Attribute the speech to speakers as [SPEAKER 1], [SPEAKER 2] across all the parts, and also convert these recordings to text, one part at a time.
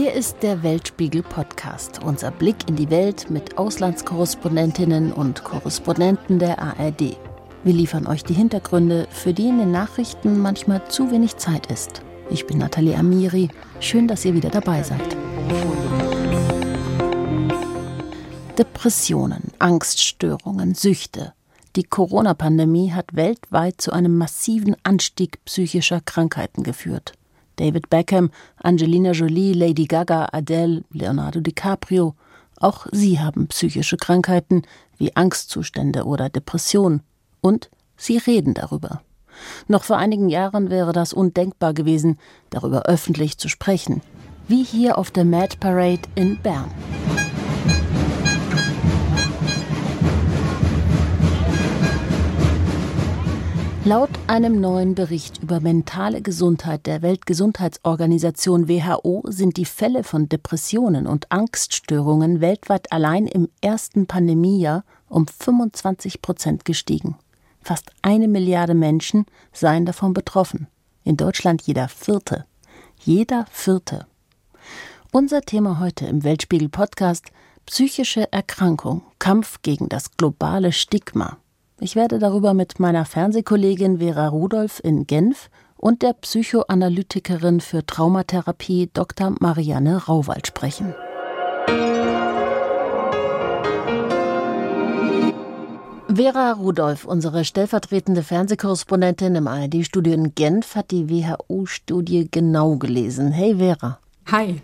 [SPEAKER 1] Hier ist der Weltspiegel Podcast, unser Blick in die Welt mit Auslandskorrespondentinnen und Korrespondenten der ARD. Wir liefern euch die Hintergründe, für die in den Nachrichten manchmal zu wenig Zeit ist. Ich bin Nathalie Amiri. Schön, dass ihr wieder dabei seid. Depressionen, Angststörungen, Süchte. Die Corona-Pandemie hat weltweit zu einem massiven Anstieg psychischer Krankheiten geführt. David Beckham, Angelina Jolie, Lady Gaga, Adele, Leonardo DiCaprio. Auch sie haben psychische Krankheiten wie Angstzustände oder Depression. Und sie reden darüber. Noch vor einigen Jahren wäre das undenkbar gewesen, darüber öffentlich zu sprechen. Wie hier auf der Mad Parade in Bern. Laut einem neuen Bericht über mentale Gesundheit der Weltgesundheitsorganisation WHO sind die Fälle von Depressionen und Angststörungen weltweit allein im ersten Pandemiejahr um 25 Prozent gestiegen. Fast eine Milliarde Menschen seien davon betroffen. In Deutschland jeder Vierte. Jeder Vierte. Unser Thema heute im Weltspiegel Podcast Psychische Erkrankung, Kampf gegen das globale Stigma. Ich werde darüber mit meiner Fernsehkollegin Vera Rudolph in Genf und der Psychoanalytikerin für Traumatherapie Dr. Marianne Rauwald sprechen. Vera Rudolph, unsere stellvertretende Fernsehkorrespondentin im ARD-Studio in Genf, hat die WHO-Studie genau gelesen. Hey Vera.
[SPEAKER 2] Hi.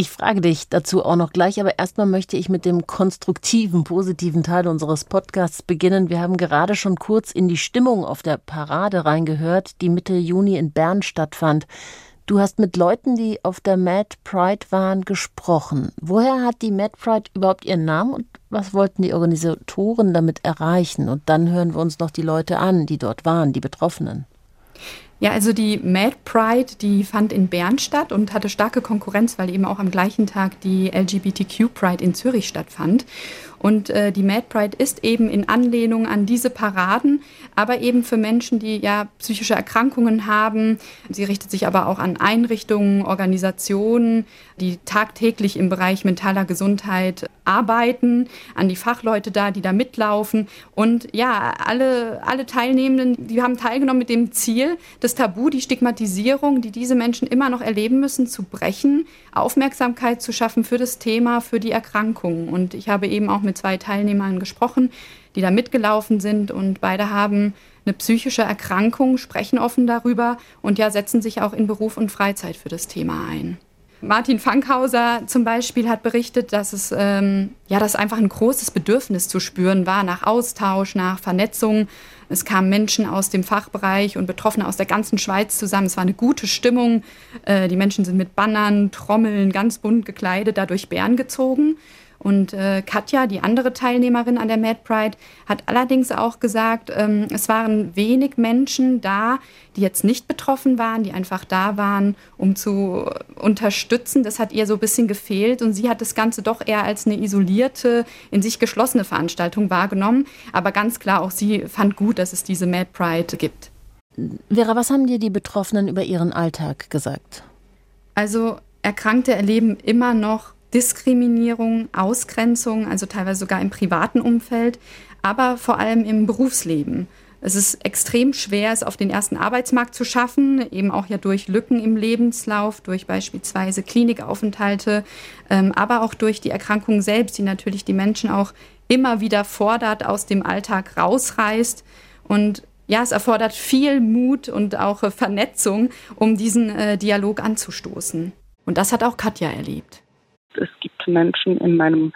[SPEAKER 1] Ich frage dich dazu auch noch gleich, aber erstmal möchte ich mit dem konstruktiven, positiven Teil unseres Podcasts beginnen. Wir haben gerade schon kurz in die Stimmung auf der Parade reingehört, die Mitte Juni in Bern stattfand. Du hast mit Leuten, die auf der Mad Pride waren, gesprochen. Woher hat die Mad Pride überhaupt ihren Namen und was wollten die Organisatoren damit erreichen? Und dann hören wir uns noch die Leute an, die dort waren, die Betroffenen.
[SPEAKER 2] Ja, also die Mad Pride, die fand in Bern statt und hatte starke Konkurrenz, weil eben auch am gleichen Tag die LGBTQ Pride in Zürich stattfand. Und äh, die Mad Pride ist eben in Anlehnung an diese Paraden, aber eben für Menschen, die ja psychische Erkrankungen haben. Sie richtet sich aber auch an Einrichtungen, Organisationen, die tagtäglich im Bereich mentaler Gesundheit arbeiten, an die Fachleute da, die da mitlaufen. Und ja, alle, alle Teilnehmenden, die haben teilgenommen mit dem Ziel, das Tabu, die Stigmatisierung, die diese Menschen immer noch erleben müssen, zu brechen, Aufmerksamkeit zu schaffen für das Thema, für die Erkrankungen. Und ich habe eben auch mit zwei Teilnehmern gesprochen, die da mitgelaufen sind und beide haben eine psychische Erkrankung, sprechen offen darüber und ja, setzen sich auch in Beruf und Freizeit für das Thema ein. Martin Fankhauser zum Beispiel hat berichtet, dass es ähm, ja, dass einfach ein großes Bedürfnis zu spüren war nach Austausch, nach Vernetzung. Es kamen Menschen aus dem Fachbereich und Betroffene aus der ganzen Schweiz zusammen. Es war eine gute Stimmung. Äh, die Menschen sind mit Bannern, Trommeln, ganz bunt gekleidet, da durch Bern gezogen. Und äh, Katja, die andere Teilnehmerin an der Mad Pride, hat allerdings auch gesagt, ähm, es waren wenig Menschen da, die jetzt nicht betroffen waren, die einfach da waren, um zu unterstützen. Das hat ihr so ein bisschen gefehlt und sie hat das Ganze doch eher als eine isolierte, in sich geschlossene Veranstaltung wahrgenommen. Aber ganz klar, auch sie fand gut, dass es diese Mad Pride gibt.
[SPEAKER 1] Vera, was haben dir die Betroffenen über ihren Alltag gesagt?
[SPEAKER 2] Also Erkrankte erleben immer noch Diskriminierung, Ausgrenzung, also teilweise sogar im privaten Umfeld, aber vor allem im Berufsleben. Es ist extrem schwer, es auf den ersten Arbeitsmarkt zu schaffen, eben auch ja durch Lücken im Lebenslauf, durch beispielsweise Klinikaufenthalte, ähm, aber auch durch die Erkrankung selbst, die natürlich die Menschen auch immer wieder fordert, aus dem Alltag rausreißt. Und ja, es erfordert viel Mut und auch Vernetzung, um diesen äh, Dialog anzustoßen. Und das hat auch Katja erlebt
[SPEAKER 3] es gibt Menschen in meinem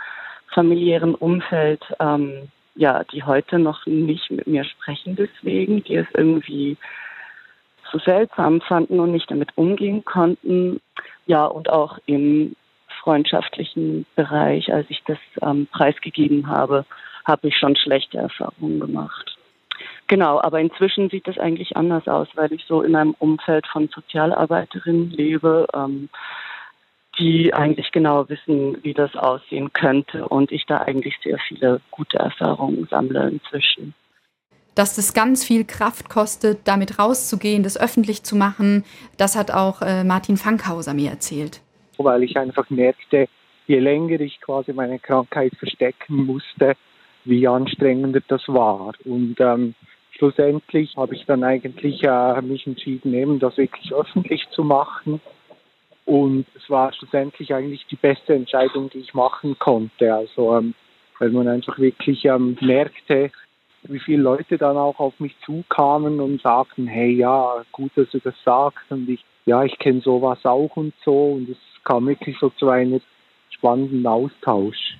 [SPEAKER 3] familiären Umfeld, ähm, ja, die heute noch nicht mit mir sprechen deswegen, die es irgendwie so seltsam fanden und nicht damit umgehen konnten. Ja, und auch im freundschaftlichen Bereich, als ich das ähm, preisgegeben habe, habe ich schon schlechte Erfahrungen gemacht. Genau, aber inzwischen sieht das eigentlich anders aus, weil ich so in einem Umfeld von Sozialarbeiterinnen lebe. Ähm, die eigentlich genau wissen, wie das aussehen könnte und ich da eigentlich sehr viele gute Erfahrungen sammle inzwischen.
[SPEAKER 2] Dass das ganz viel Kraft kostet, damit rauszugehen, das öffentlich zu machen, das hat auch äh, Martin Fankhauser mir erzählt.
[SPEAKER 4] weil ich einfach merkte, je länger ich quasi meine Krankheit verstecken musste, wie anstrengender das war. Und ähm, schlussendlich habe ich dann eigentlich äh, mich entschieden, eben das wirklich öffentlich zu machen. Und es war schlussendlich eigentlich die beste Entscheidung, die ich machen konnte. Also ähm, weil man einfach wirklich ähm, merkte, wie viele Leute dann auch auf mich zukamen und sagten, hey ja, gut, dass du das sagst und ich, ja, ich kenne sowas auch und so und es kam wirklich so zu einem spannenden Austausch.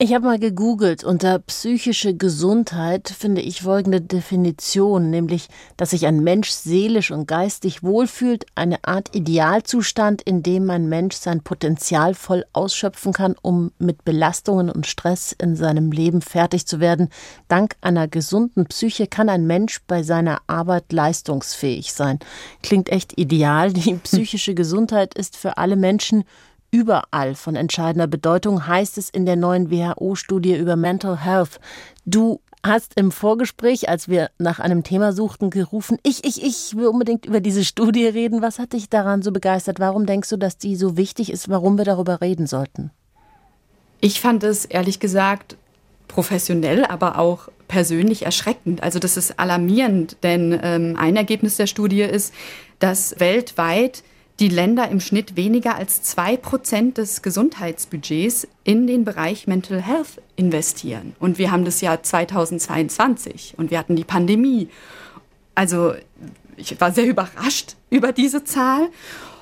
[SPEAKER 1] Ich habe mal gegoogelt. Unter psychische Gesundheit finde ich folgende Definition, nämlich, dass sich ein Mensch seelisch und geistig wohlfühlt, eine Art Idealzustand, in dem ein Mensch sein Potenzial voll ausschöpfen kann, um mit Belastungen und Stress in seinem Leben fertig zu werden. Dank einer gesunden Psyche kann ein Mensch bei seiner Arbeit leistungsfähig sein. Klingt echt ideal. Die psychische Gesundheit ist für alle Menschen überall von entscheidender Bedeutung, heißt es in der neuen WHO-Studie über Mental Health. Du hast im Vorgespräch, als wir nach einem Thema suchten, gerufen, ich, ich, ich will unbedingt über diese Studie reden. Was hat dich daran so begeistert? Warum denkst du, dass die so wichtig ist, warum wir darüber reden sollten?
[SPEAKER 2] Ich fand es ehrlich gesagt professionell, aber auch persönlich erschreckend. Also das ist alarmierend, denn ähm, ein Ergebnis der Studie ist, dass weltweit die Länder im Schnitt weniger als zwei Prozent des Gesundheitsbudgets in den Bereich Mental Health investieren. Und wir haben das Jahr 2022 und wir hatten die Pandemie. Also ich war sehr überrascht über diese Zahl.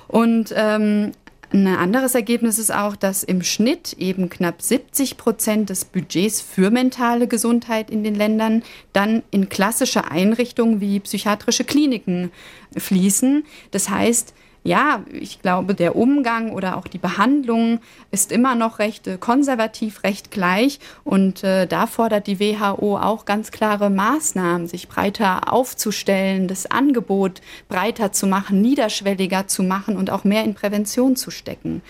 [SPEAKER 2] Und ähm, ein anderes Ergebnis ist auch, dass im Schnitt eben knapp 70 Prozent des Budgets für mentale Gesundheit in den Ländern dann in klassische Einrichtungen wie psychiatrische Kliniken fließen. Das heißt, ja, ich glaube, der Umgang oder auch die Behandlung ist immer noch recht äh, konservativ, recht gleich. Und äh, da fordert die WHO auch ganz klare Maßnahmen, sich breiter aufzustellen, das Angebot breiter zu machen, niederschwelliger zu machen und auch mehr in Prävention zu stecken.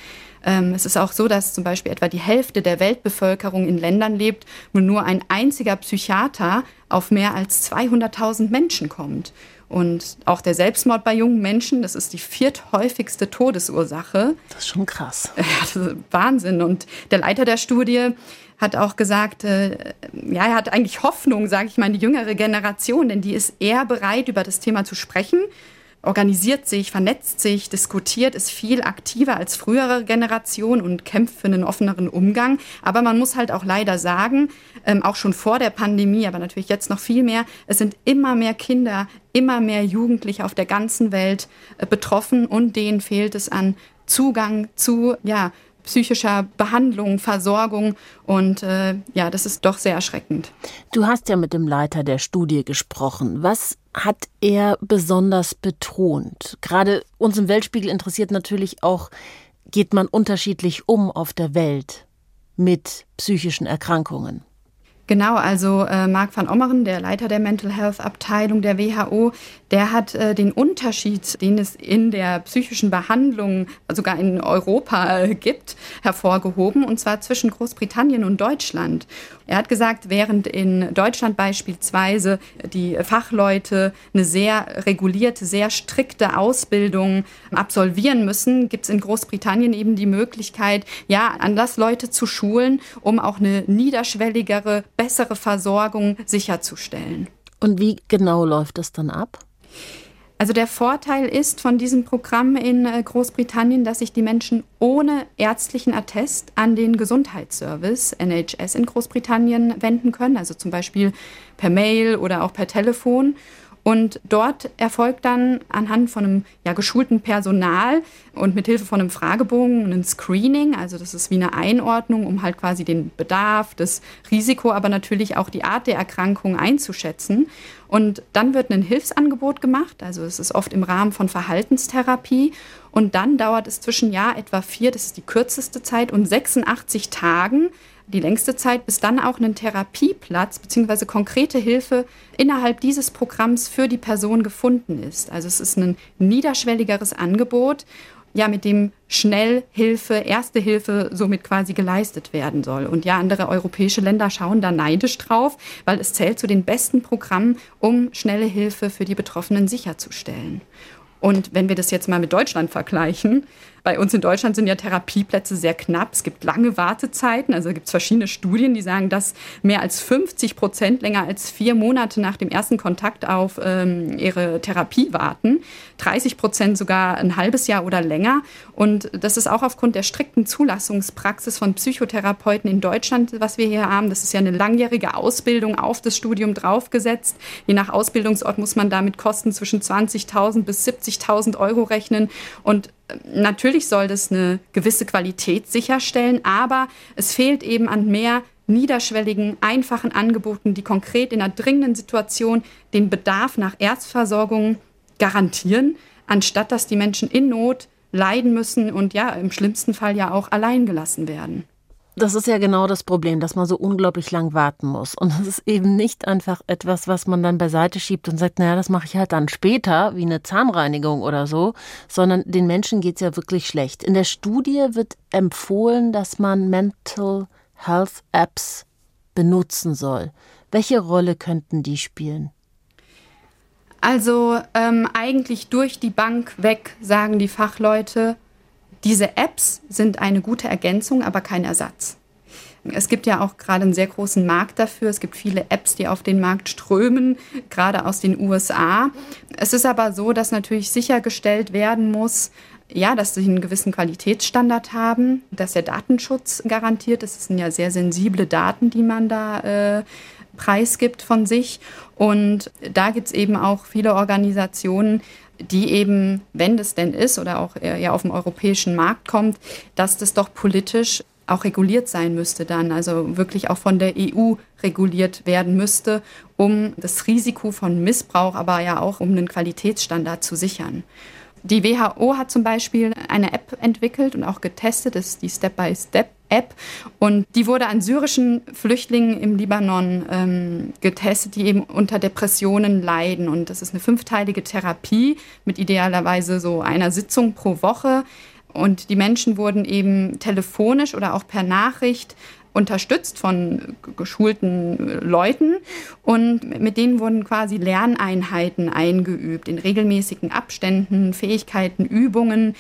[SPEAKER 2] Ähm, es ist auch so, dass zum Beispiel etwa die Hälfte der Weltbevölkerung in Ländern lebt, wo nur ein einziger Psychiater auf mehr als 200.000 Menschen kommt. Und auch der Selbstmord bei jungen Menschen, das ist die vierthäufigste Todesursache.
[SPEAKER 1] Das ist schon krass.
[SPEAKER 2] Ja, das ist Wahnsinn. Und der Leiter der Studie hat auch gesagt, äh, ja, er hat eigentlich Hoffnung, sage ich mal, in die jüngere Generation, denn die ist eher bereit, über das Thema zu sprechen organisiert sich, vernetzt sich, diskutiert, ist viel aktiver als frühere Generation und kämpft für einen offeneren Umgang. Aber man muss halt auch leider sagen, ähm, auch schon vor der Pandemie, aber natürlich jetzt noch viel mehr, es sind immer mehr Kinder, immer mehr Jugendliche auf der ganzen Welt äh, betroffen und denen fehlt es an Zugang zu, ja, psychischer Behandlung, Versorgung. Und äh, ja, das ist doch sehr erschreckend.
[SPEAKER 1] Du hast ja mit dem Leiter der Studie gesprochen. Was hat er besonders betont? Gerade uns im Weltspiegel interessiert natürlich auch, geht man unterschiedlich um auf der Welt mit psychischen Erkrankungen?
[SPEAKER 2] Genau, also äh, Marc van Ommeren, der Leiter der Mental Health Abteilung der WHO, der hat äh, den Unterschied, den es in der psychischen Behandlung sogar in Europa äh, gibt, hervorgehoben, und zwar zwischen Großbritannien und Deutschland. Er hat gesagt, während in Deutschland beispielsweise die Fachleute eine sehr regulierte, sehr strikte Ausbildung absolvieren müssen, gibt es in Großbritannien eben die Möglichkeit, ja, anders Leute zu schulen, um auch eine niederschwelligere, bessere Versorgung sicherzustellen.
[SPEAKER 1] Und wie genau läuft das dann ab?
[SPEAKER 2] Also der Vorteil ist von diesem Programm in äh, Großbritannien, dass sich die Menschen ohne ärztlichen Attest an den Gesundheitsservice NHS in Großbritannien wenden können, also zum Beispiel per Mail oder auch per Telefon. Und dort erfolgt dann anhand von einem ja, geschulten Personal und mit Hilfe von einem Fragebogen ein Screening, also das ist wie eine Einordnung, um halt quasi den Bedarf, das Risiko, aber natürlich auch die Art der Erkrankung einzuschätzen. Und dann wird ein Hilfsangebot gemacht, also es ist oft im Rahmen von Verhaltenstherapie. Und dann dauert es zwischen Jahr etwa vier, das ist die kürzeste Zeit, und 86 Tagen, die längste Zeit, bis dann auch ein Therapieplatz bzw. konkrete Hilfe innerhalb dieses Programms für die Person gefunden ist. Also es ist ein niederschwelligeres Angebot, ja, mit dem schnell Hilfe, erste Hilfe somit quasi geleistet werden soll. Und ja, andere europäische Länder schauen da neidisch drauf, weil es zählt zu den besten Programmen, um schnelle Hilfe für die Betroffenen sicherzustellen. Und wenn wir das jetzt mal mit Deutschland vergleichen, bei uns in Deutschland sind ja Therapieplätze sehr knapp. Es gibt lange Wartezeiten. Also gibt es verschiedene Studien, die sagen, dass mehr als 50 Prozent länger als vier Monate nach dem ersten Kontakt auf ähm, ihre Therapie warten. 30 Prozent sogar ein halbes Jahr oder länger. Und das ist auch aufgrund der strikten Zulassungspraxis von Psychotherapeuten in Deutschland, was wir hier haben. Das ist ja eine langjährige Ausbildung auf das Studium draufgesetzt. Je nach Ausbildungsort muss man damit Kosten zwischen 20.000 bis 70.000 Euro rechnen. Und natürlich soll das eine gewisse Qualität sicherstellen, aber es fehlt eben an mehr niederschwelligen, einfachen Angeboten, die konkret in einer dringenden Situation den Bedarf nach Erstversorgung garantieren, anstatt dass die Menschen in Not leiden müssen und ja, im schlimmsten Fall ja auch allein gelassen werden.
[SPEAKER 1] Das ist ja genau das Problem, dass man so unglaublich lang warten muss. Und das ist eben nicht einfach etwas, was man dann beiseite schiebt und sagt, naja, das mache ich halt dann später, wie eine Zahnreinigung oder so, sondern den Menschen geht es ja wirklich schlecht. In der Studie wird empfohlen, dass man Mental Health Apps benutzen soll. Welche Rolle könnten die spielen?
[SPEAKER 2] Also ähm, eigentlich durch die Bank weg, sagen die Fachleute, diese Apps sind eine gute Ergänzung, aber kein Ersatz. Es gibt ja auch gerade einen sehr großen Markt dafür. Es gibt viele Apps, die auf den Markt strömen, gerade aus den USA. Es ist aber so, dass natürlich sichergestellt werden muss, ja, dass sie einen gewissen Qualitätsstandard haben, dass der Datenschutz garantiert ist. Es sind ja sehr sensible Daten, die man da äh, preisgibt von sich. Und da gibt es eben auch viele Organisationen, die eben, wenn das denn ist oder auch ja auf dem europäischen Markt kommt, dass das doch politisch auch reguliert sein müsste dann, also wirklich auch von der EU reguliert werden müsste, um das Risiko von Missbrauch, aber ja auch um einen Qualitätsstandard zu sichern. Die WHO hat zum Beispiel eine App entwickelt und auch getestet, das ist die Step-by-Step App. Und die wurde an syrischen Flüchtlingen im Libanon ähm, getestet, die eben unter Depressionen leiden. Und das ist eine fünfteilige Therapie mit idealerweise so einer Sitzung pro Woche. Und die Menschen wurden eben telefonisch oder auch per Nachricht unterstützt von geschulten Leuten und mit denen wurden quasi Lerneinheiten eingeübt in regelmäßigen Abständen, Fähigkeiten, Übungen,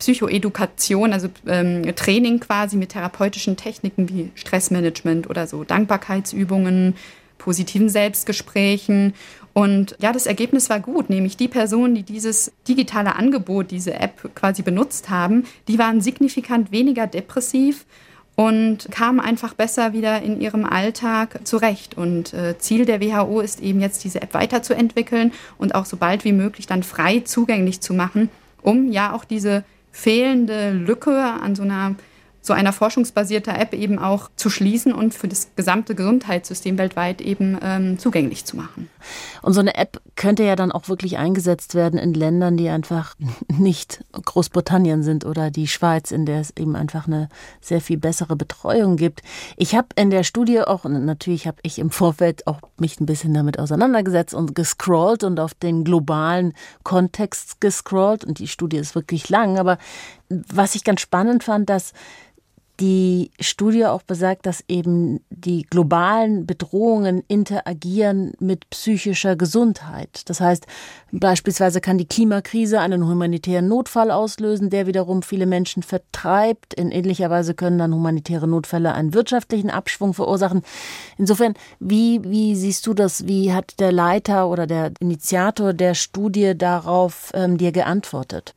[SPEAKER 2] Psychoedukation, also ähm, Training quasi mit therapeutischen Techniken wie Stressmanagement oder so Dankbarkeitsübungen, positiven Selbstgesprächen. Und ja, das Ergebnis war gut, nämlich die Personen, die dieses digitale Angebot, diese App quasi benutzt haben, die waren signifikant weniger depressiv und kamen einfach besser wieder in ihrem Alltag zurecht. Und äh, Ziel der WHO ist eben jetzt, diese App weiterzuentwickeln und auch so bald wie möglich dann frei zugänglich zu machen, um ja auch diese fehlende Lücke an so einer so einer forschungsbasierter App eben auch zu schließen und für das gesamte Gesundheitssystem weltweit eben ähm, zugänglich zu machen.
[SPEAKER 1] Und so eine App könnte ja dann auch wirklich eingesetzt werden in Ländern, die einfach nicht Großbritannien sind oder die Schweiz, in der es eben einfach eine sehr viel bessere Betreuung gibt. Ich habe in der Studie auch, natürlich habe ich im Vorfeld auch mich ein bisschen damit auseinandergesetzt und gescrollt und auf den globalen Kontext gescrollt und die Studie ist wirklich lang, aber was ich ganz spannend fand, dass die Studie auch besagt, dass eben die globalen Bedrohungen interagieren mit psychischer Gesundheit. Das heißt, beispielsweise kann die Klimakrise einen humanitären Notfall auslösen, der wiederum viele Menschen vertreibt. In ähnlicher Weise können dann humanitäre Notfälle einen wirtschaftlichen Abschwung verursachen. Insofern, wie, wie siehst du das? Wie hat der Leiter oder der Initiator der Studie darauf ähm, dir geantwortet?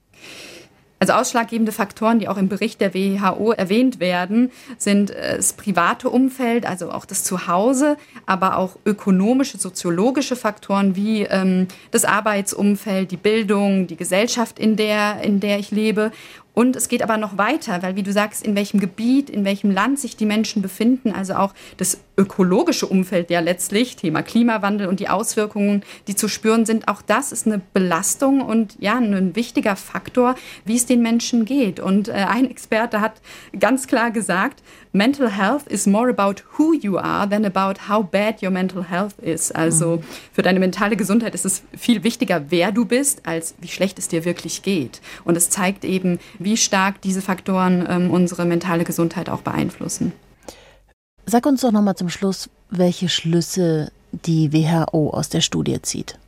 [SPEAKER 2] Also ausschlaggebende Faktoren, die auch im Bericht der WHO erwähnt werden, sind äh, das private Umfeld, also auch das Zuhause, aber auch ökonomische, soziologische Faktoren wie ähm, das Arbeitsumfeld, die Bildung, die Gesellschaft, in der, in der ich lebe und es geht aber noch weiter, weil wie du sagst, in welchem Gebiet, in welchem Land sich die Menschen befinden, also auch das ökologische Umfeld ja letztlich, Thema Klimawandel und die Auswirkungen, die zu spüren sind, auch das ist eine Belastung und ja, ein wichtiger Faktor, wie es den Menschen geht. Und äh, ein Experte hat ganz klar gesagt, Mental health is more about who you are than about how bad your mental health is. Also mhm. für deine mentale Gesundheit ist es viel wichtiger, wer du bist, als wie schlecht es dir wirklich geht. Und es zeigt eben, wie stark diese Faktoren ähm, unsere mentale Gesundheit auch beeinflussen.
[SPEAKER 1] Sag uns doch noch mal zum Schluss, welche Schlüsse die WHO aus der Studie zieht.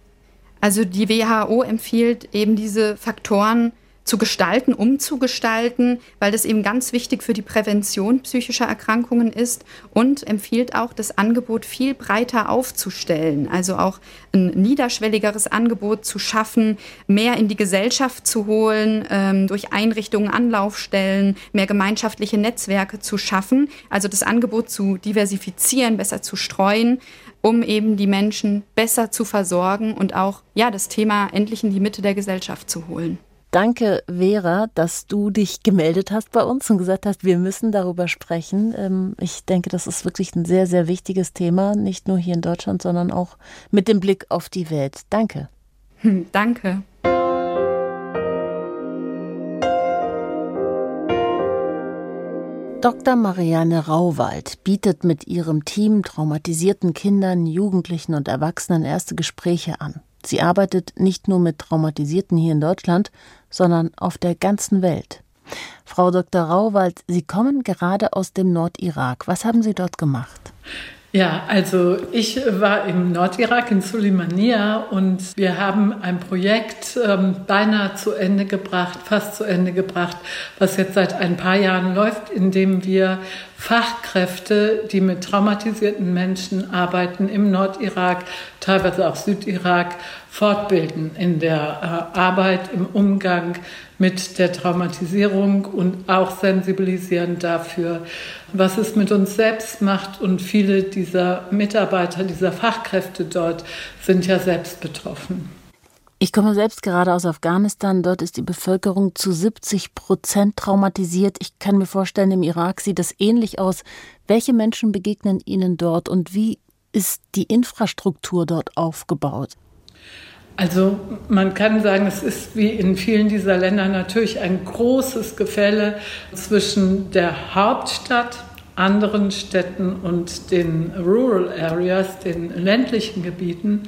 [SPEAKER 2] Also die WHO empfiehlt eben diese Faktoren zu gestalten, umzugestalten, weil das eben ganz wichtig für die Prävention psychischer Erkrankungen ist und empfiehlt auch, das Angebot viel breiter aufzustellen, also auch ein niederschwelligeres Angebot zu schaffen, mehr in die Gesellschaft zu holen, ähm, durch Einrichtungen, Anlaufstellen, mehr gemeinschaftliche Netzwerke zu schaffen, also das Angebot zu diversifizieren, besser zu streuen um eben die Menschen besser zu versorgen und auch ja das Thema endlich in die Mitte der Gesellschaft zu holen.
[SPEAKER 1] Danke, Vera, dass du dich gemeldet hast bei uns und gesagt hast, wir müssen darüber sprechen. Ähm, ich denke, das ist wirklich ein sehr, sehr wichtiges Thema, nicht nur hier in Deutschland, sondern auch mit dem Blick auf die Welt. Danke.
[SPEAKER 2] Hm, danke.
[SPEAKER 1] Dr. Marianne Rauwald bietet mit ihrem Team traumatisierten Kindern, Jugendlichen und Erwachsenen erste Gespräche an. Sie arbeitet nicht nur mit Traumatisierten hier in Deutschland, sondern auf der ganzen Welt. Frau Dr. Rauwald, Sie kommen gerade aus dem Nordirak. Was haben Sie dort gemacht?
[SPEAKER 5] Ja, also ich war im Nordirak in Suleimania und wir haben ein Projekt ähm, beinahe zu Ende gebracht, fast zu Ende gebracht, was jetzt seit ein paar Jahren läuft, in dem wir Fachkräfte, die mit traumatisierten Menschen arbeiten im Nordirak, teilweise auch Südirak, fortbilden in der äh, Arbeit, im Umgang mit der Traumatisierung und auch sensibilisieren dafür, was es mit uns selbst macht. Und viele dieser Mitarbeiter, dieser Fachkräfte dort sind ja selbst betroffen.
[SPEAKER 1] Ich komme selbst gerade aus Afghanistan. Dort ist die Bevölkerung zu 70 Prozent traumatisiert. Ich kann mir vorstellen, im Irak sieht das ähnlich aus. Welche Menschen begegnen Ihnen dort und wie ist die Infrastruktur dort aufgebaut?
[SPEAKER 5] Also man kann sagen, es ist wie in vielen dieser Länder natürlich ein großes Gefälle zwischen der Hauptstadt, anderen Städten und den Rural Areas, den ländlichen Gebieten.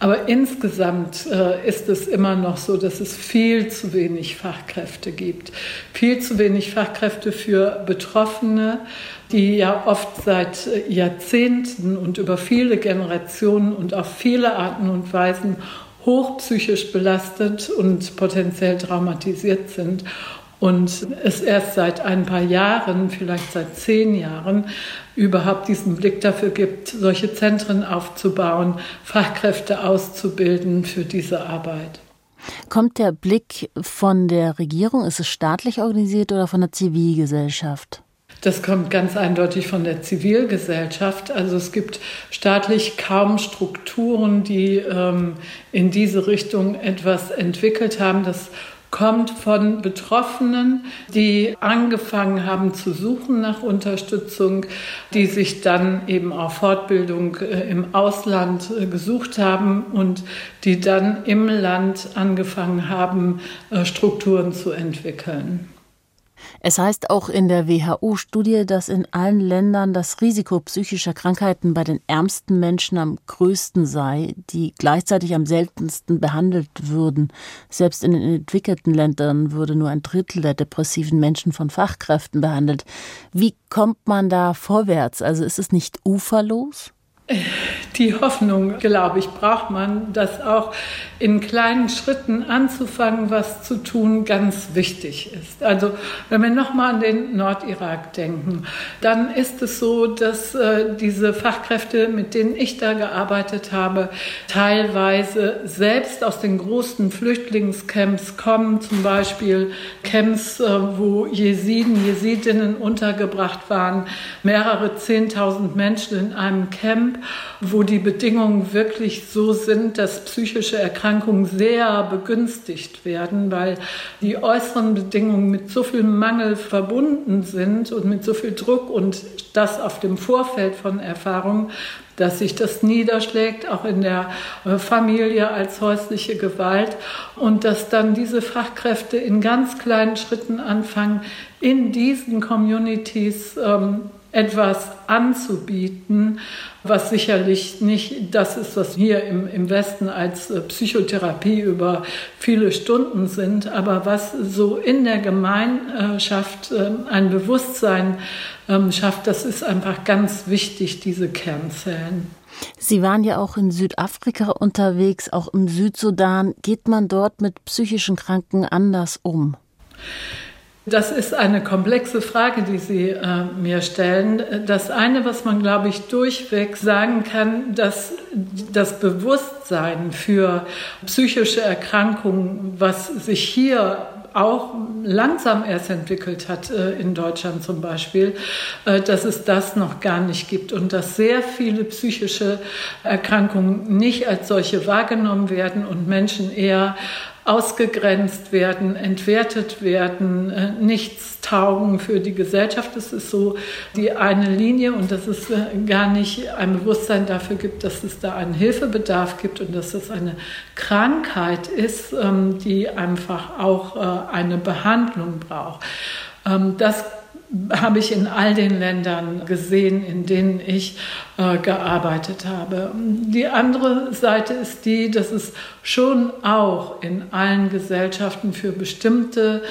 [SPEAKER 5] Aber insgesamt äh, ist es immer noch so, dass es viel zu wenig Fachkräfte gibt. Viel zu wenig Fachkräfte für Betroffene, die ja oft seit Jahrzehnten und über viele Generationen und auf viele Arten und Weisen hochpsychisch belastet und potenziell traumatisiert sind und es erst seit ein paar Jahren, vielleicht seit zehn Jahren, überhaupt diesen Blick dafür gibt, solche Zentren aufzubauen, Fachkräfte auszubilden für diese Arbeit.
[SPEAKER 1] Kommt der Blick von der Regierung, ist es staatlich organisiert oder von der Zivilgesellschaft?
[SPEAKER 5] Das kommt ganz eindeutig von der Zivilgesellschaft. Also es gibt staatlich kaum Strukturen, die ähm, in diese Richtung etwas entwickelt haben. Das kommt von Betroffenen, die angefangen haben zu suchen nach Unterstützung, die sich dann eben auch Fortbildung äh, im Ausland äh, gesucht haben und die dann im Land angefangen haben, äh, Strukturen zu entwickeln.
[SPEAKER 1] Es heißt auch in der WHO-Studie, dass in allen Ländern das Risiko psychischer Krankheiten bei den ärmsten Menschen am größten sei, die gleichzeitig am seltensten behandelt würden. Selbst in den entwickelten Ländern würde nur ein Drittel der depressiven Menschen von Fachkräften behandelt. Wie kommt man da vorwärts? Also ist es nicht uferlos?
[SPEAKER 5] Die Hoffnung, glaube ich, braucht man, dass auch in kleinen Schritten anzufangen, was zu tun, ganz wichtig ist. Also wenn wir nochmal an den Nordirak denken, dann ist es so, dass äh, diese Fachkräfte, mit denen ich da gearbeitet habe, teilweise selbst aus den großen Flüchtlingscamps kommen, zum Beispiel Camps, äh, wo Jesiden, Jesidinnen untergebracht waren, mehrere Zehntausend Menschen in einem Camp, wo die Bedingungen wirklich so sind, dass psychische Erkrankungen sehr begünstigt werden, weil die äußeren Bedingungen mit so viel Mangel verbunden sind und mit so viel Druck und das auf dem Vorfeld von Erfahrungen, dass sich das niederschlägt, auch in der äh, Familie als häusliche Gewalt. Und dass dann diese Fachkräfte in ganz kleinen Schritten anfangen, in diesen Communities ähm, etwas anzubieten, was sicherlich nicht das ist, was hier im, im Westen als äh, Psychotherapie über viele Stunden sind, aber was so in der Gemeinschaft äh, ein Bewusstsein ähm, schafft, das ist einfach ganz wichtig, diese Kernzellen.
[SPEAKER 1] Sie waren ja auch in Südafrika unterwegs, auch im Südsudan. Geht man dort mit psychischen Kranken anders um?
[SPEAKER 5] Das ist eine komplexe Frage, die Sie äh, mir stellen. Das eine, was man, glaube ich, durchweg sagen kann, dass das Bewusstsein für psychische Erkrankungen, was sich hier auch langsam erst entwickelt hat, äh, in Deutschland zum Beispiel, äh, dass es das noch gar nicht gibt und dass sehr viele psychische Erkrankungen nicht als solche wahrgenommen werden und Menschen eher ausgegrenzt werden, entwertet werden, äh, nichts taugen für die Gesellschaft. Das ist so die eine Linie und dass es äh, gar nicht ein Bewusstsein dafür gibt, dass es da einen Hilfebedarf gibt und dass es eine Krankheit ist, ähm, die einfach auch äh, eine Behandlung braucht. Ähm, das habe ich in all den Ländern gesehen, in denen ich äh, gearbeitet habe. Die andere Seite ist die, dass es schon auch in allen Gesellschaften für bestimmte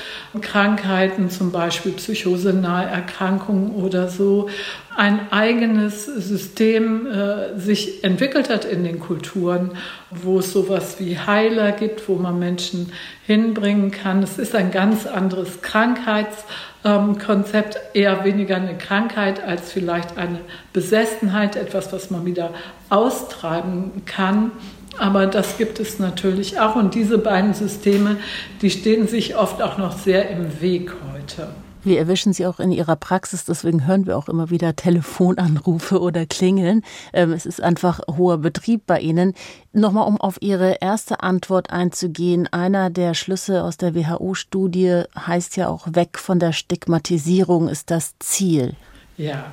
[SPEAKER 5] Krankheiten, zum Beispiel psychosenahe Erkrankungen oder so, ein eigenes System äh, sich entwickelt hat in den Kulturen, wo es sowas wie Heiler gibt, wo man Menschen hinbringen kann. Es ist ein ganz anderes Krankheitskonzept, ähm, eher weniger eine Krankheit als vielleicht eine Besessenheit, etwas, was man wieder austreiben kann. Aber das gibt es natürlich auch. Und diese beiden Systeme, die stehen sich oft auch noch sehr im Weg heute.
[SPEAKER 1] Wir erwischen Sie auch in Ihrer Praxis, deswegen hören wir auch immer wieder Telefonanrufe oder Klingeln. Ähm, es ist einfach hoher Betrieb bei Ihnen. Nochmal, um auf Ihre erste Antwort einzugehen. Einer der Schlüsse aus der WHO-Studie heißt ja auch, weg von der Stigmatisierung ist das Ziel.
[SPEAKER 5] Ja,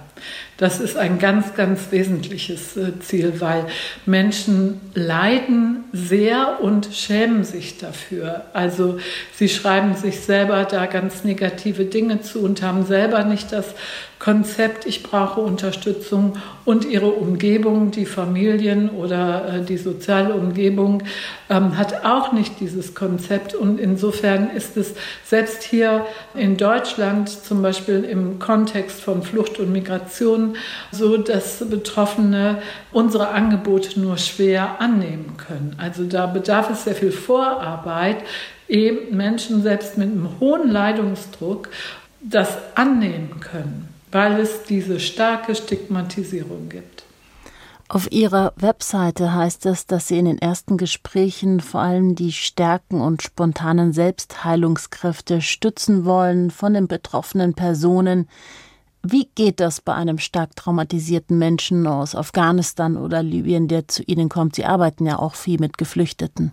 [SPEAKER 5] das ist ein ganz, ganz wesentliches äh, Ziel, weil Menschen leiden sehr und schämen sich dafür. Also sie schreiben sich selber da ganz negative Dinge zu und haben selber nicht das Konzept, ich brauche Unterstützung und ihre Umgebung, die Familien oder äh, die soziale Umgebung ähm, hat auch nicht dieses Konzept. Und insofern ist es selbst hier in Deutschland zum Beispiel im Kontext von Flucht und Migration so, dass Betroffene unsere Angebote nur schwer annehmen können. Also da bedarf es sehr viel Vorarbeit, eben Menschen selbst mit einem hohen Leidungsdruck das annehmen können weil es diese starke Stigmatisierung gibt.
[SPEAKER 1] Auf Ihrer Webseite heißt es, dass Sie in den ersten Gesprächen vor allem die Stärken und spontanen Selbstheilungskräfte stützen wollen von den betroffenen Personen, wie geht das bei einem stark traumatisierten Menschen aus Afghanistan oder Libyen, der zu Ihnen kommt? Sie arbeiten ja auch viel mit Geflüchteten.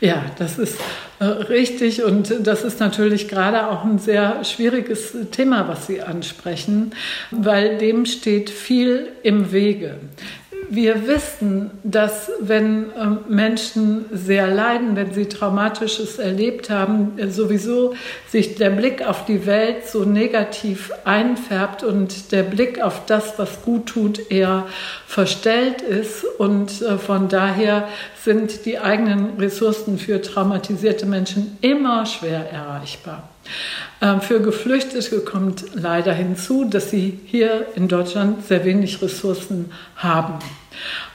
[SPEAKER 5] Ja, das ist äh, richtig und das ist natürlich gerade auch ein sehr schwieriges Thema, was Sie ansprechen, weil dem steht viel im Wege wir wissen, dass wenn ähm, Menschen sehr leiden, wenn sie Traumatisches erlebt haben, äh, sowieso sich der Blick auf die Welt so negativ einfärbt und der Blick auf das, was gut tut, eher verstellt ist. Und äh, von daher sind die eigenen Ressourcen für traumatisierte Menschen immer schwer erreichbar. Ähm, für Geflüchtete kommt leider hinzu, dass sie hier in Deutschland sehr wenig Ressourcen haben.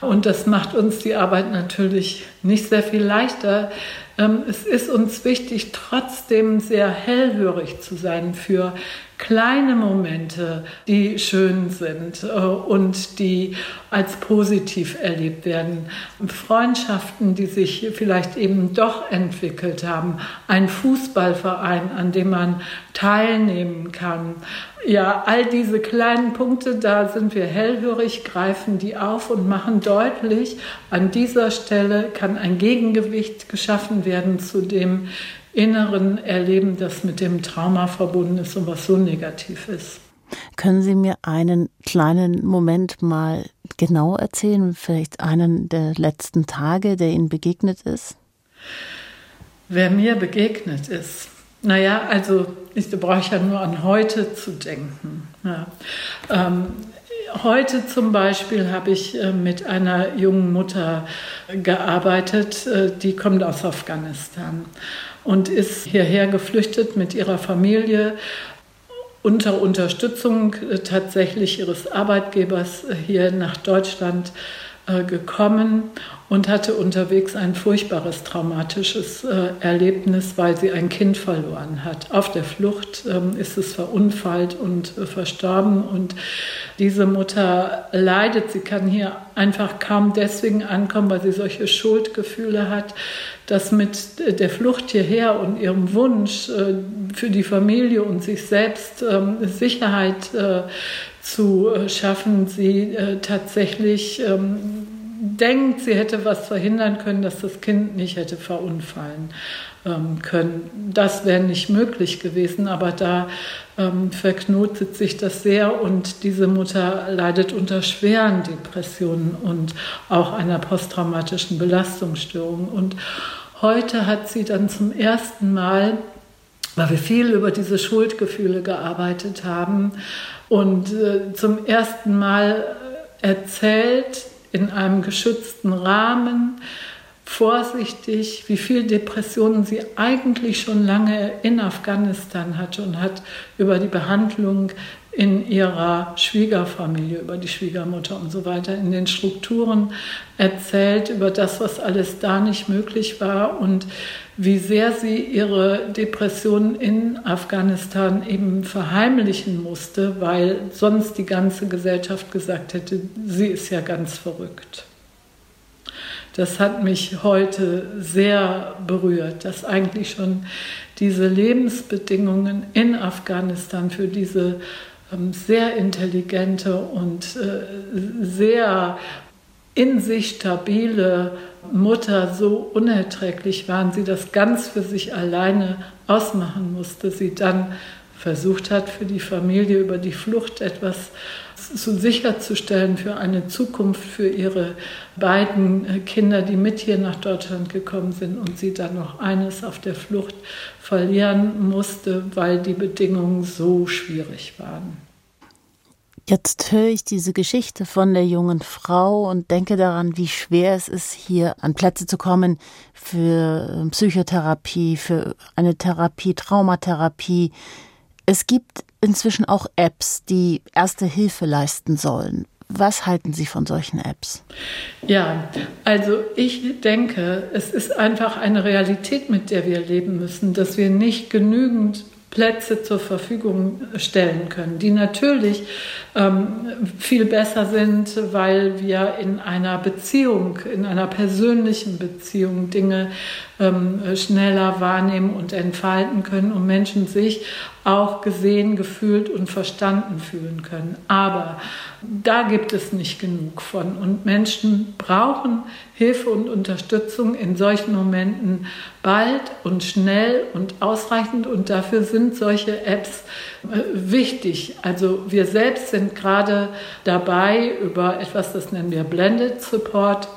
[SPEAKER 5] Und das macht uns die Arbeit natürlich nicht sehr viel leichter. Ähm, es ist uns wichtig, trotzdem sehr hellhörig zu sein für kleine Momente, die schön sind äh, und die als positiv erlebt werden. Freundschaften, die sich vielleicht eben doch entwickelt haben. Ein Fußballverein, an dem man teilnehmen kann. Ja, all diese kleinen Punkte, da sind wir hellhörig, greifen die auf und machen deutlich, an dieser Stelle kann ein Gegengewicht geschaffen werden zu dem, inneren Erleben, das mit dem Trauma verbunden ist und was so negativ ist.
[SPEAKER 1] Können Sie mir einen kleinen Moment mal genau erzählen, vielleicht einen der letzten Tage, der Ihnen begegnet ist?
[SPEAKER 5] Wer mir begegnet ist, naja, also ich brauche ja nur an heute zu denken. Ja. Ähm, heute zum Beispiel habe ich äh, mit einer jungen Mutter gearbeitet, äh, die kommt aus Afghanistan und ist hierher geflüchtet mit ihrer Familie unter Unterstützung äh, tatsächlich ihres Arbeitgebers äh, hier nach Deutschland äh, gekommen und hatte unterwegs ein furchtbares traumatisches äh, Erlebnis, weil sie ein Kind verloren hat. Auf der Flucht ähm, ist es verunfallt und äh, verstorben und diese Mutter leidet. Sie kann hier einfach kaum deswegen ankommen, weil sie solche Schuldgefühle hat, dass mit der Flucht hierher und ihrem Wunsch äh, für die Familie und sich selbst ähm, Sicherheit äh, zu äh, schaffen, sie tatsächlich ähm, denkt, sie hätte was verhindern können, dass das Kind nicht hätte verunfallen ähm, können. Das wäre nicht möglich gewesen, aber da ähm, verknotet sich das sehr und diese Mutter leidet unter schweren Depressionen und auch einer posttraumatischen Belastungsstörung. Und heute hat sie dann zum ersten Mal weil wir viel über diese Schuldgefühle gearbeitet haben und äh, zum ersten Mal erzählt, in einem geschützten Rahmen, vorsichtig, wie viel Depressionen sie eigentlich schon lange in Afghanistan hatte und hat über die Behandlung in ihrer Schwiegerfamilie, über die Schwiegermutter und so weiter, in den Strukturen erzählt, über das, was alles da nicht möglich war und wie sehr sie ihre Depression in Afghanistan eben verheimlichen musste, weil sonst die ganze Gesellschaft gesagt hätte, sie ist ja ganz verrückt. Das hat mich heute sehr berührt, dass eigentlich schon diese Lebensbedingungen in Afghanistan für diese sehr intelligente und äh, sehr in sich stabile Mutter so unerträglich waren, sie das ganz für sich alleine ausmachen musste, sie dann versucht hat, für die Familie über die Flucht etwas zu sicherzustellen für eine Zukunft für ihre beiden Kinder, die mit hier nach Deutschland gekommen sind und sie dann noch eines auf der Flucht verlieren musste, weil die Bedingungen so schwierig waren.
[SPEAKER 1] Jetzt höre ich diese Geschichte von der jungen Frau und denke daran, wie schwer es ist, hier an Plätze zu kommen für Psychotherapie, für eine Therapie, Traumatherapie. Es gibt inzwischen auch Apps, die erste Hilfe leisten sollen. Was halten Sie von solchen Apps?
[SPEAKER 5] Ja, also ich denke, es ist einfach eine Realität, mit der wir leben müssen, dass wir nicht genügend Plätze zur Verfügung stellen können, die natürlich ähm, viel besser sind, weil wir in einer Beziehung, in einer persönlichen Beziehung Dinge ähm, schneller wahrnehmen und entfalten können und Menschen sich auch gesehen, gefühlt und verstanden fühlen können. Aber da gibt es nicht genug von und Menschen brauchen Hilfe und Unterstützung in solchen Momenten bald und schnell und ausreichend und dafür sind solche Apps wichtig. Also wir selbst sind gerade dabei über etwas, das nennen wir Blended Support,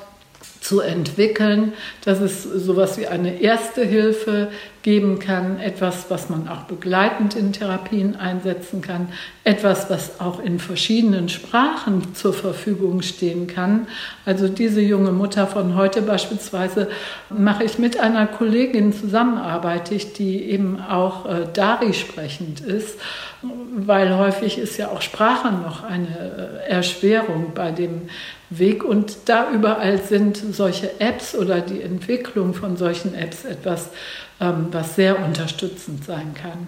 [SPEAKER 5] zu entwickeln, dass es sowas wie eine erste Hilfe geben kann, etwas, was man auch begleitend in Therapien einsetzen kann, etwas, was auch in verschiedenen Sprachen zur Verfügung stehen kann. Also diese junge Mutter von heute beispielsweise mache ich mit einer Kollegin zusammenarbeite ich, die eben auch äh, Dari sprechend ist, weil häufig ist ja auch Sprache noch eine äh, Erschwerung bei dem Weg. Und da überall sind solche Apps oder die Entwicklung von solchen Apps etwas, ähm, was sehr unterstützend sein kann.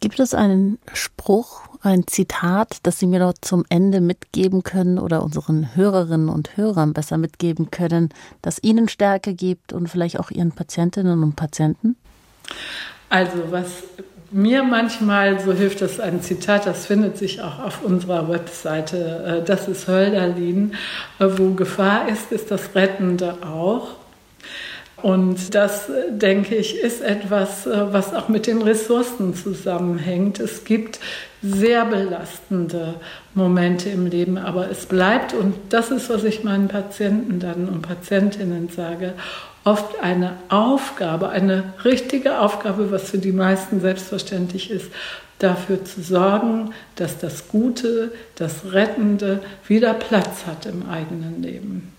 [SPEAKER 1] Gibt es einen Spruch, ein Zitat, das Sie mir noch zum Ende mitgeben können oder unseren Hörerinnen und Hörern besser mitgeben können, das Ihnen Stärke gibt und vielleicht auch Ihren Patientinnen und Patienten?
[SPEAKER 5] Also was mir manchmal, so hilft das ein Zitat, das findet sich auch auf unserer Webseite, äh, das ist Hölderlin, äh, wo Gefahr ist, ist das Rettende auch. Und das, äh, denke ich, ist etwas, was auch mit den Ressourcen zusammenhängt. Es gibt sehr belastende Momente im Leben, aber es bleibt, und das ist, was ich meinen Patienten dann und Patientinnen sage, oft eine Aufgabe, eine richtige Aufgabe, was für die meisten selbstverständlich ist, dafür zu sorgen, dass das Gute, das Rettende wieder Platz hat im eigenen Leben.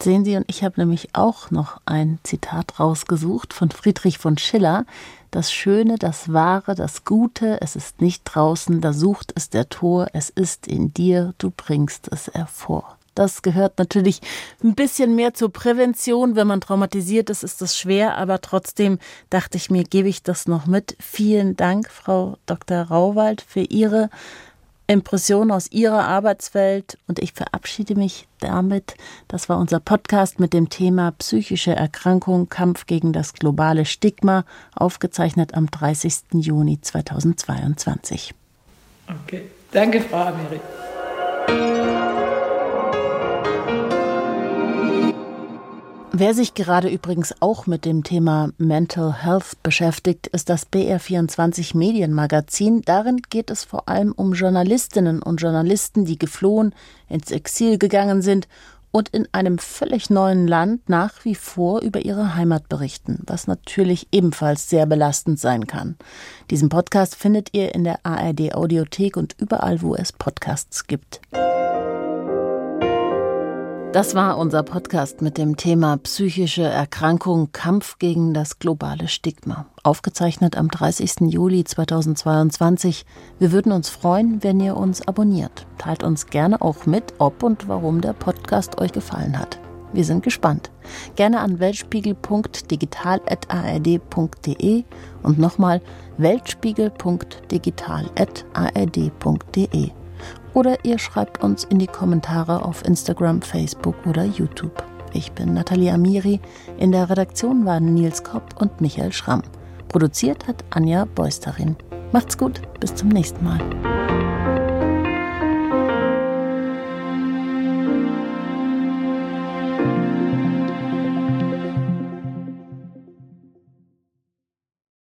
[SPEAKER 1] Sehen Sie, und ich habe nämlich auch noch ein Zitat rausgesucht von Friedrich von Schiller. Das Schöne, das Wahre, das Gute, es ist nicht draußen, da sucht es der Tor, es ist in dir, du bringst es hervor. Das gehört natürlich ein bisschen mehr zur Prävention. Wenn man traumatisiert ist, ist das schwer, aber trotzdem dachte ich mir, gebe ich das noch mit. Vielen Dank, Frau Dr. Rauwald, für Ihre Impressionen aus Ihrer Arbeitswelt und ich verabschiede mich damit. Das war unser Podcast mit dem Thema psychische Erkrankung, Kampf gegen das globale Stigma, aufgezeichnet am 30. Juni 2022.
[SPEAKER 5] Okay, danke, Frau Amiri.
[SPEAKER 1] Wer sich gerade übrigens auch mit dem Thema Mental Health beschäftigt, ist das BR24 Medienmagazin. Darin geht es vor allem um Journalistinnen und Journalisten, die geflohen, ins Exil gegangen sind und in einem völlig neuen Land nach wie vor über ihre Heimat berichten, was natürlich ebenfalls sehr belastend sein kann. Diesen Podcast findet ihr in der ARD Audiothek und überall, wo es Podcasts gibt. Das war unser Podcast mit dem Thema psychische Erkrankung, Kampf gegen das globale Stigma. Aufgezeichnet am 30. Juli 2022. Wir würden uns freuen, wenn ihr uns abonniert. Teilt uns gerne auch mit, ob und warum der Podcast euch gefallen hat. Wir sind gespannt. Gerne an weltspiegel.digital.ard.de und nochmal weltspiegel.digital.ard.de oder ihr schreibt uns in die Kommentare auf Instagram, Facebook oder YouTube. Ich bin Nathalie Amiri. In der Redaktion waren Nils Kopp und Michael Schramm. Produziert hat Anja Beusterin. Macht's gut, bis zum nächsten Mal.